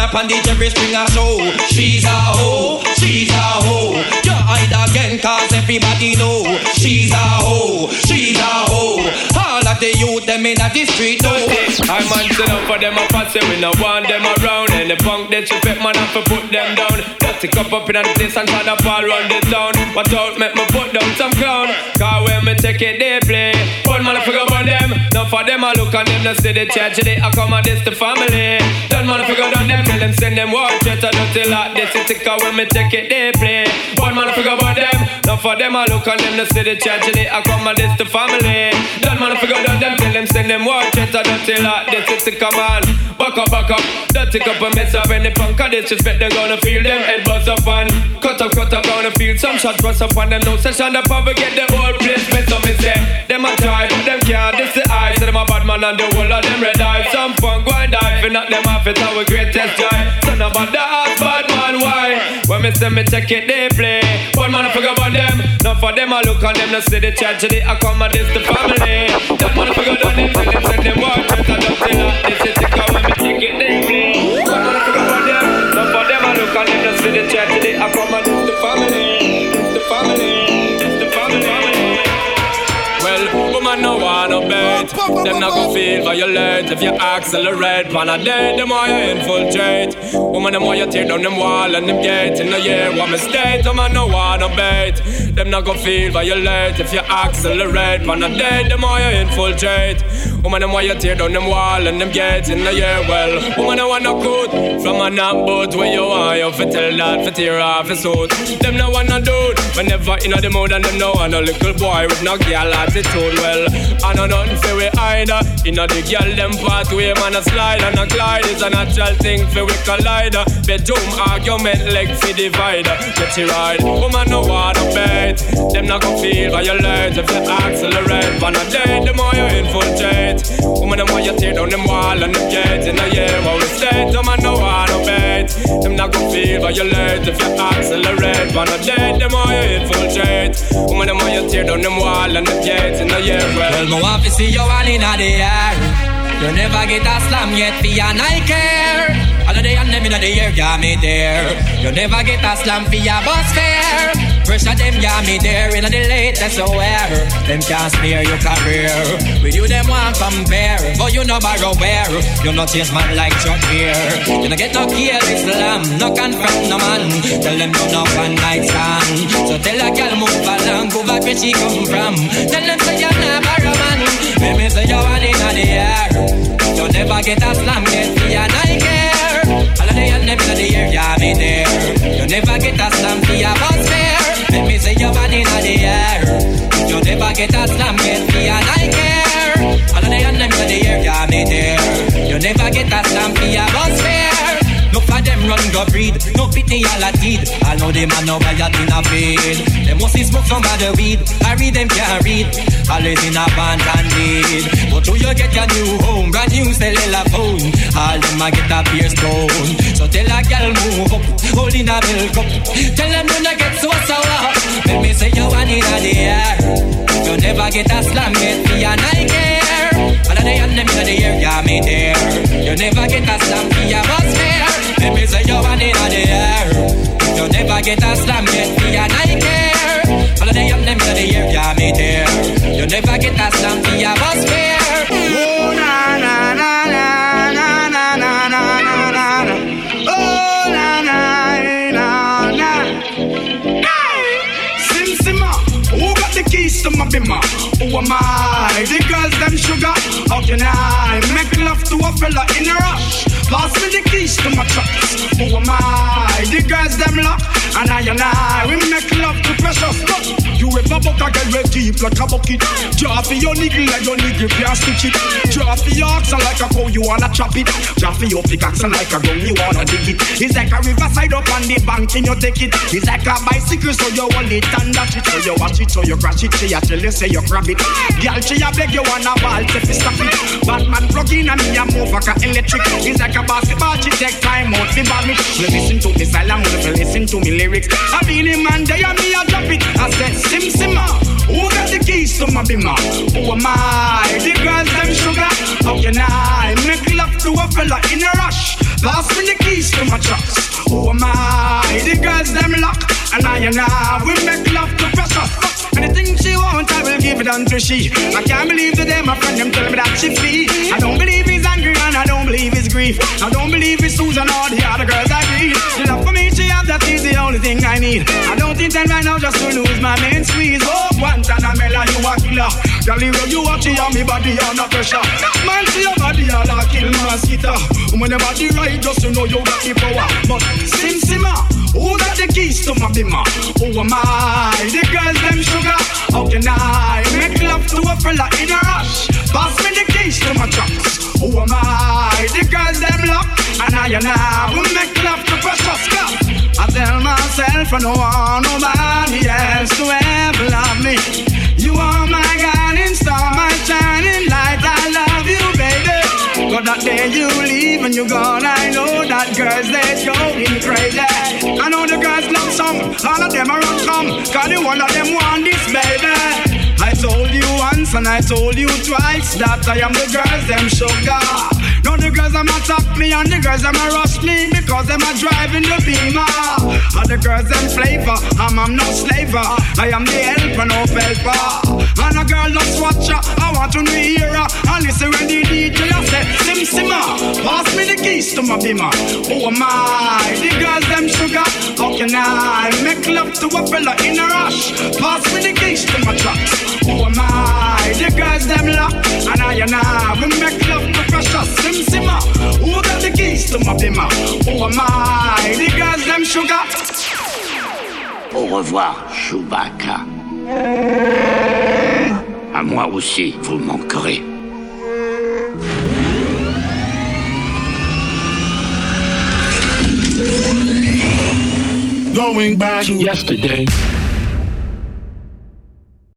up on the Jerry Springer show. She's a hoe, she's a hoe. You hide again cause everybody know. She's a hoe, she's a hoe. All of the youth them in the street know. I man sit up for them a pass we no want them around And the punk that you fit man to put them down To cup up in the place and try to fall run the town. Watch out make me put down some clown. Cause when me take it they play. One man I forget about them None for them I look on them no see the church they I come and this the family. Done man I forget on them Tell them send them watch it I don't tell like this It's cause when me take it they play. One man I forget about them Enough for them. I look on them to see the tragedy. I come and this the family. Don't man figure out them tell them send them watch it. Don't tell her this is the command. Back up, back up. Don't take up a mess up any punk of disrespect. They're gonna feel them head bust up and cut up, cut up. Gonna feel some shot bust up on them. No session. The probably get the whole place mess up. Me say them a a bad man and the whole of them red eyes. Some fun go and die. If not them off it, our greatest joy. Son of a dog, bad man. Why? When me say me check it, they play. One man I forget about them. Not for them, I look on them. No see the tragedy. I come and this the family. That man I forget on them. Tell them send them watch it. I don't. This is the Them not gon' feel violent If you accelerate. Pan a day, them why you infiltrate. Woman, them why you tear down them wall And them gate. In the year What me state, woman no wanna bet Them not gon' feel violent If you accelerate. Pan a day, them why you infiltrate. Woman, them why you tear down them wall And them gate. In the year Well, woman, I wanna cut From a knock boat Where you are, you fit tell that Fit tear off his suit. Them no wanna do it Whenever in the mood And them no want a little boy With no girl attitude. Well, I don't know nothing for we either uh. Inna the girl them pathway Man a slide and a glide. Is a natural thing for we collider uh. Bedroom argument leg for divider uh. Get you right. Woman no wanna bet Them not gon' feel violate If you accelerate. Van a day the more you infiltrate. Woman them want you tear down them wall And them gates. In a year What we state Woman no wanna bet Them not gon' feel violate If you accelerate. Van a day the more you infiltrate. Woman them want you tear down them wall And them gates. In a year Well, me want to see you all in the air. You never get a slam yet, for your I care. All of the and them in the air, got me there. You never get a slam for your bus fare. Pressure them, got me there in the latest aware. Them can't spare your career. With you, them want compare. But you know borrow where. You not chase man like Chuck here. You no get no kill Islam, no confront no man. Tell them you no one night stand. So tell a girl move along, go back where she come from. Tell them say you're not borrow man. Let Me see your one in the air. Don't ever get a slam, get me a care. All of the young niggas in the area be there. Don't ever get a slam, see a bus fare. Let me see your one in the air. Don't ever get a slam, get run go breed, no pity all a did. I know them a know why you in a bed. Them must smoke some bad weed. I read them can't read. Always in a band and lead. But till you get your new home, brand new cellular phone. All them a get a beer stone. So tell a girl move up, holding a milk cup. Tell them do not get so sour. Let me say you one in the air. You never get a slam yet, for your night care. Of the and them in the air, yeah me there. You never get a slam fare. Let me say you one in the air. You never get a slam your night care. All of the and them in the air, yeah me there. You never get a slam for your bus fare. Oh na na na na na na na na na na. Oh na na eh, na na. Hey, Sim Simma, ah. who got the keys to my bimmer? Who am I? The girls them sugar. How can I make love to a fella in a rush? Pass me the keys to my trucks. Who am I? The girls them lock. And I and I, we make love to precious stuff. You ever buck a girl with deep like a bucket? For your niggle like your niggle can't stitch it. For your oxen like a cow, you wanna chop it. Draw for your pickaxe like a gun, you wanna dig it. It's like a riverside up on the bank and you take it. It's like a bicycle, so you hold it and dash it. So you watch it, so you crash it. She a tell you say you grab it. Girl, she a beg you wanna ball, say fi stop it. Batman plug in and me a move like a electric. It's like a basketball, she take time out ball me. You listen to me silent, you listen to me lyrics. I feel him and they and me a drop it. I said sim simma. Ah, who got the keys to my bimmer? Who am I? The girls them sugar. How can I make love to a fella in a rush? Pass me the keys to my trucks. Who am I? The girls them lock. And I and I we make love to precious. Anything she want, I will give it unto she. I can't believe that them, my friend, them tell me that she feel. I don't believe grief. I don't believe it's Susan or the other girls I agree. The love for me she has, that is the only thing I need. I don't intend right now just to lose my main squeeze. Oh, Guantanamela, you a killer. Girl, you you watch it on me body under pressure. Man, see your body all a kill mosquito. When your body right, just to know you got the power. But Sim Simma, Who got the keys to my bimmer? Who am I? The girls them sugar. How can I make love to a fella in a rush? Pass me the keys to my trucks. Who am I? The girls them lock. And I and I will make love to precious girl. I tell myself I don't want nobody else to ever love me. You are my guiding star, my shining light. I love. But that day you leave and you're gone, I know that girls they going crazy. I know the girls love some, all of them are run come, cause the one of them want this, baby. I told you once and I told you twice that I am the girls, them sugar. No, the girls them attack me and the girls them a rush me because them a driving the beamer. And the girls them flavor, I'm, I'm no slaver. I am the helper, no helper. And a girl just watch her, I want to hear her. And listen when the DJ I say, Sim Simma, ah, pass me the keys to my beamer. Oh my, the girls them sugar. How can I make love to a fella in a rush? Pass me the keys to my trucks. Oh my, the girls them lock. And I and I, we make love to precious. Sim Simmer, who got the keys to my bimmer? Oh my, the girls them sugar. Au revoir, Chewbacca. À moi aussi, vous manquerez. Going back to yesterday.